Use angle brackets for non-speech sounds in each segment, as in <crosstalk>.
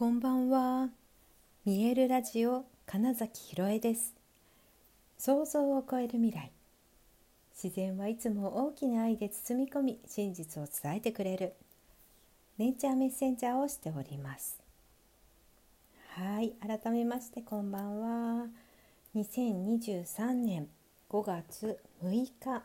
こんばんは。見えるラジオ金崎ひろえです。想像を超える未来。自然はいつも大きな愛で包み込み、真実を伝えてくれる。ネイチャーメッセンジャーをしております。はい、改めましてこんばんは。2023年5月6日、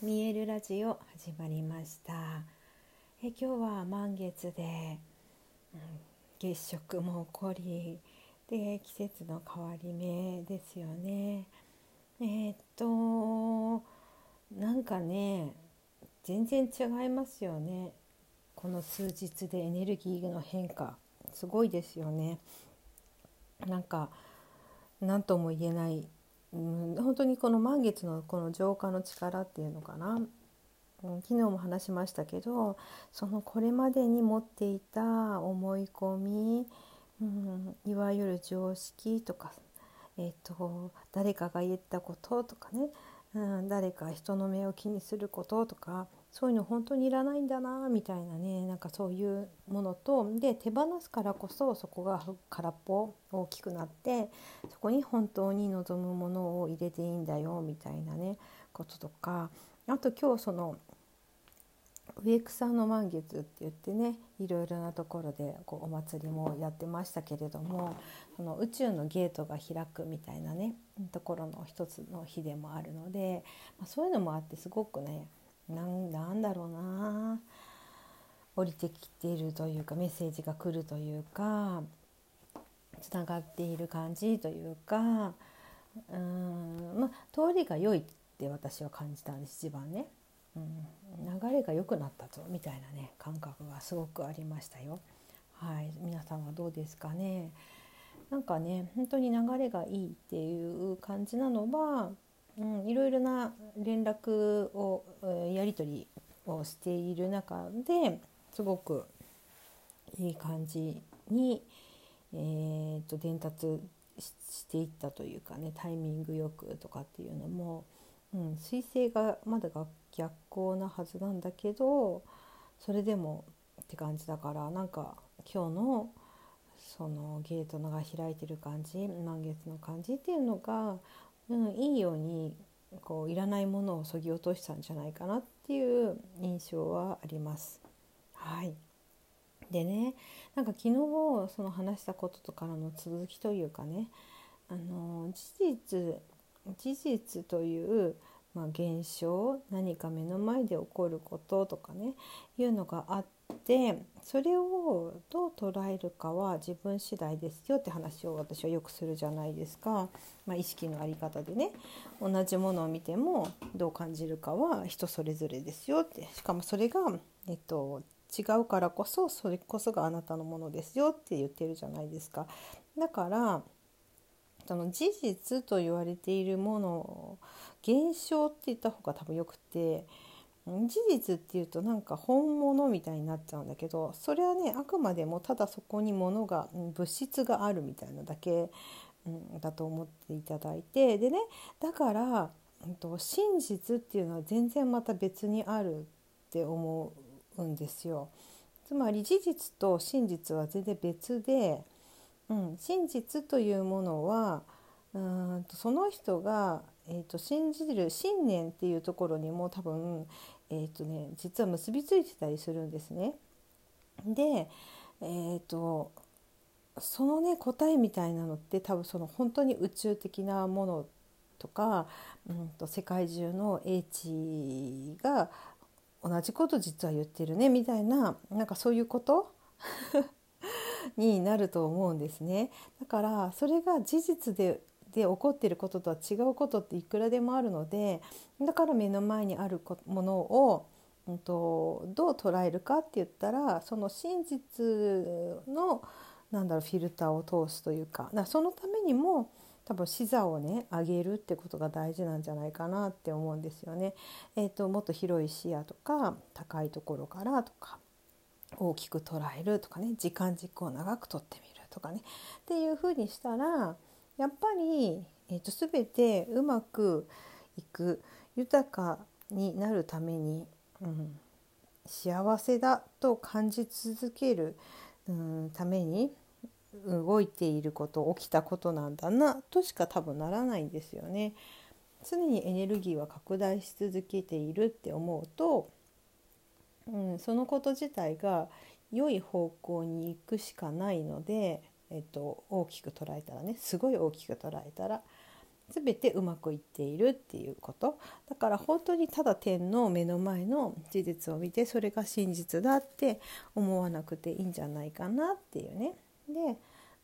見えるラジオ始まりました。え今日は満月で、うん月食も起こりで季節の変わり目ですよね。えーっとなんかね全然違いますよねこの数日でエネルギーの変化すごいですよね。なんか何とも言えない、うん、本当にこの満月のこの浄化の力っていうのかなうん昨日も話しましたけどそのこれまでに持っていた思い込み、うん、いわゆる常識とか、えー、と誰かが言ったこととかね、うん、誰か人の目を気にすることとかそういうの本当にいらないんだなみたいなねなんかそういうものとで手放すからこそそこが空っぽ大きくなってそこに本当に望むものを入れていいんだよみたいなねこととかあと今日その植草の満月って言ってねいろいろなところでこうお祭りもやってましたけれどもその宇宙のゲートが開くみたいなねところの一つの日でもあるので、まあ、そういうのもあってすごくねなんだろうな降りてきているというかメッセージが来るというかつながっている感じというかうんまあ通りが良いって私は感じたんです一番ね。うん、流れが良くなったぞみたいなね感覚がすごくありましたよ。はい、皆さんはどうですかね。なんかね本当に流れがいいっていう感じなのは、うん、いろいろな連絡をやり取りをしている中ですごくいい感じに、えー、と伝達していったというかねタイミングよくとかっていうのも、うん、彗星がまだ学逆行なはずなんだけどそれでもって感じだからなんか今日のそのゲートのが開いてる感じ満月の感じっていうのが、うん、いいようにこういらないものをそぎ落としたんじゃないかなっていう印象はあります。はいでねなんか昨日その話したこととからの続きというかねあの事実事実というまあ、現象何か目の前で起こることとかねいうのがあってそれをどう捉えるかは自分次第ですよって話を私はよくするじゃないですか、まあ、意識の在り方でね同じものを見てもどう感じるかは人それぞれですよってしかもそれが、えっと、違うからこそそれこそがあなたのものですよって言ってるじゃないですか。だからその事実と言われているもの現象って言った方が多分よくて事実っていうとなんか本物みたいになっちゃうんだけどそれはねあくまでもただそこに物が物質があるみたいなだけ、うん、だと思っていただいてでねだから、うん、と真実っていうのは全然また別にあるって思うんですよ。つまり事実と真実は全然別で、うん、真実というものはうんとその人が、えーと、信じる信念っていうところにも多分、えーとね、実は結びついてたりするんですね。で、えーと、そのね答えみたいなのって多分その本当に宇宙的なものとか、うんと世界中の英知が同じこと実は言ってるねみたいななんかそういうこと？<laughs> になると思うんですね。だからそれが事実でで起こっていることとは違うことっていくらでもあるのでだから目の前にあるものを、うんと、どう捉えるかって言ったらその真実のなんだろうフィルターを通すというかだそのためにも多分視座をね上げるってことが大事なんじゃないかなって思うんですよね。えーと、ともっと広い視野とか高いところからとか大きく捉えるとかね時間軸を長くとってみるとかねっていうふうにしたらやっぱり、えーと、全てうまくいく豊かになるために、うん、幸せだと感じ続けるうんために動いていること起きたことなんだなとしか多分ならないんですよね。常にエネルギーは拡大し続けているって思うと、うん、そのこと自体が良い方向に行くしかないので、えっと、大きく捉えたらねすごい大きく捉えたら全てうまくいっているっていうことだから本当にただ天の目の前の事実を見てそれが真実だって思わなくていいんじゃないかなっていうね。で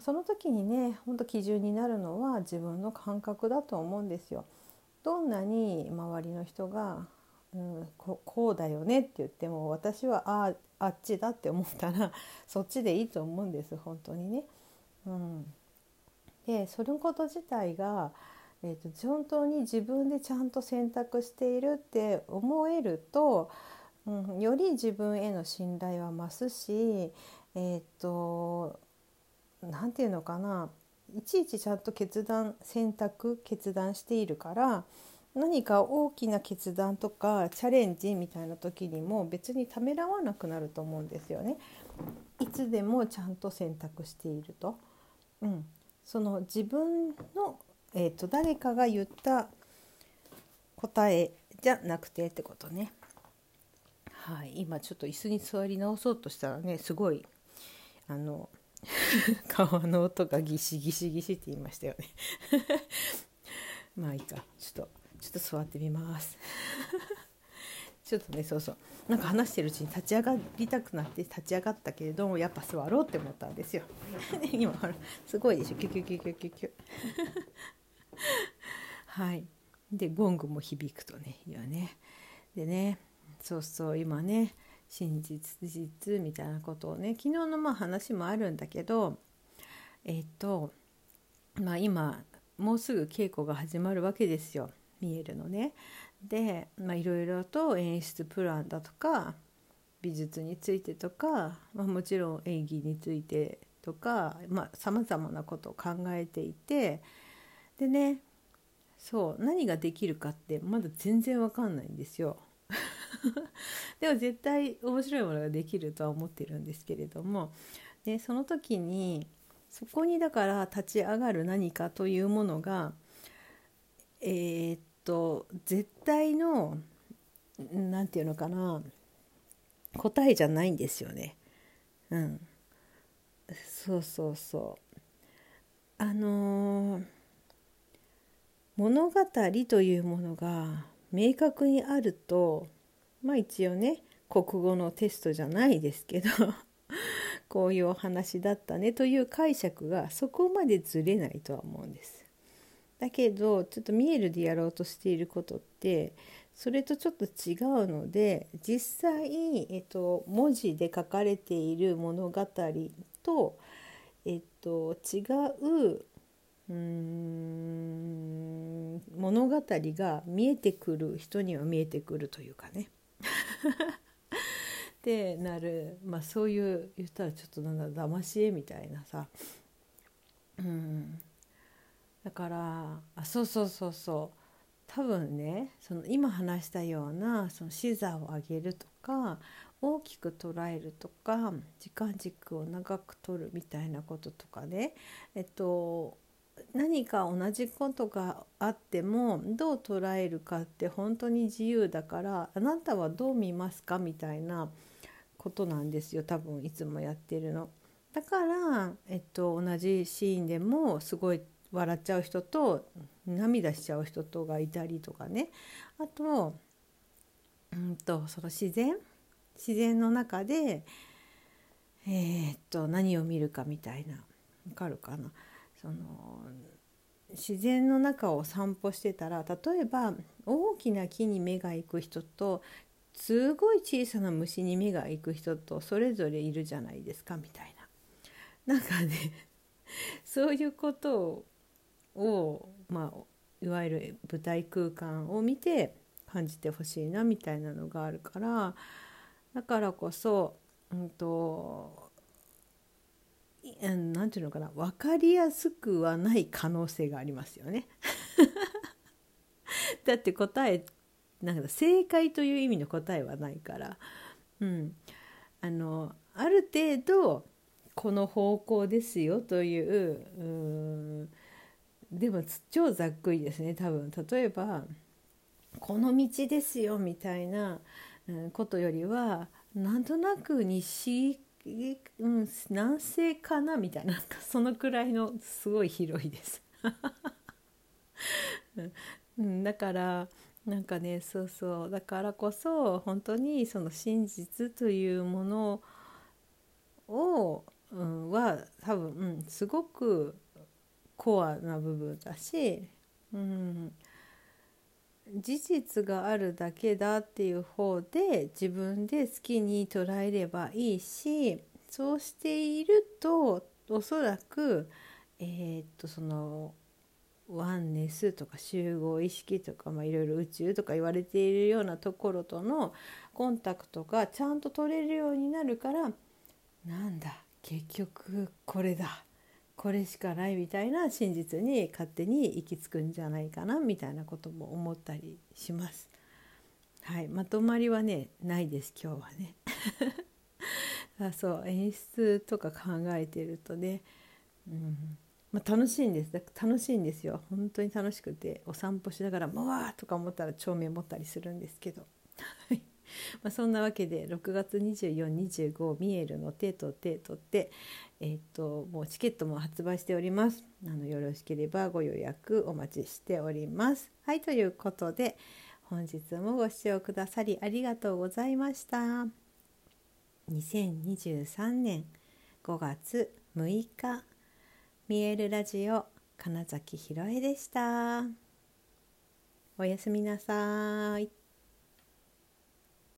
その時にね本当基準になるのは自分の感覚だと思うんですよ。どんなに周りの人が、うん、ここうだよねって言っても私はああっちだって思ったらそっちでいいと思うんです本当にね。うん、でそのこと自体が、えーと、本当に自分でちゃんと選択しているって思えると、うん、より自分への信頼は増すしえっ、ー、と何て言うのかないちいちちゃんと決断選択決断しているから何か大きな決断とかチャレンジみたいな時にも別にためらわなくなると思うんですよね。いつでもちゃんと選択していると。うん、その自分の、えーと、誰かが言った答えじゃなくてってことね。はい、今ちょっと椅子に座り直そうとしたらねすごいあの <laughs> 川の音がギシギシギシって言いましたよね。<laughs> まあいいか。ちょっとちょっと座ってみます。ちょっとねそうそう。なんか話してるうちに立ち上がりたくなって立ち上がったけれどもやっぱ座ろうって思ったんですよ。<laughs> 今ほらすごいでしょ。キュキュキュキュキュキュ。<laughs> はい。でゴングも響くとねいやね。でねそうそう今ね真実実みたいなことをね昨日のまあ話もあるんだけどえっ、とまあ今もうすぐ稽古が始まるわけですよ。見えるのね。でいろいろと演出プランだとか美術についてとか、まあ、もちろん演技についてとかさまざ、まなことを考えていてでねそう何ができるかってまだ全然わかんないんですよ。<laughs> でも絶対面白いものができるとは思ってるんですけれどもでその時にそこにだから立ち上がる何かというものがえー、っと絶対の何て言うのかな答えじゃないんですよね。うん、そうそうそうあのー、物語というものが明確にあるとまあ一応ね国語のテストじゃないですけど <laughs> こういうお話だったねという解釈がそこまでずれないとは思うんです。だけどちょっと見えるでやろうとしていることってそれとちょっと違うので実際、えっと、文字で書かれている物語と、えっと、違ううん物語が見えてくる人には見えてくるというかね。<laughs> ってなる、まあ、そういう言ったらちょっとなんだ騙し絵みたいなさ、うん、だからあそうそうそうそう多分ねその今話したようなその視座を上げるとか大きく捉えるとか時間軸を長く取るみたいなこととかねえっと何か同じことがあってもどう捉えるかって本当に自由だからあなたはどう見ますかみたいなことなんですよ多分いつもやってるの。だから、えっと、同じシーンでもすごい笑っちゃう人と涙しちゃう人とがいたりとかね。あと,、うんと、その自然？自然の中で、えー、っと何を見るかみたいな。わかるかな？その自然の中を散歩してたら例えば大きな木に目が行く人とすごい小さな虫に目が行く人とそれぞれいるじゃないですかみたいな。なんかねそういうことを、をまあ、いわゆる舞台空間を見て感じてほしいなみたいなのがあるからだからこそ、うんと、なんていうのかな分かりやすくはない可能性がありますよね。<laughs> だって答えなんか正解という意味の答えはないから、うん、あのある程度この方向ですよといううでも超ざっくりですね多分例えばこの道ですよみたいなことよりはなんとなく西、うん、南西かなみたいなそのくらいのすごい広いです。<laughs> だからなんかねそうそうだからこそ本当にその真実というものを、うん、は多分、うん、すごくコアな部分だし、うん、事実があるだけだっていう方で自分で好きに捉えればいいしそうしているとおそらくえー、っとそのワンネスとか集合意識とか、まあ、いろいろ宇宙とか言われているようなところとのコンタクトがちゃんと取れるようになるからなんだ結局これだ。これしかないみたいな真実に勝手に行き着くんじゃないかなみたいなことも思ったりします。はい、まとまりはねないです今日はね。<laughs> あそう演出とか考えてるとね、うんまあ、楽しいんです楽しいんですよ本当に楽しくてお散歩しながら「もわ!」とか思ったら帳面持ったりするんですけど。<laughs> まあ、そんなわけで6月2425ミエルの手と手とってえ、っともうチケットも発売しております。あのよろしければご予約お待ちしております。はいということで本日もご視聴くださりありがとうございました。2023年5月6日見えるラジオ金崎ひろえでした。おやすみなさい。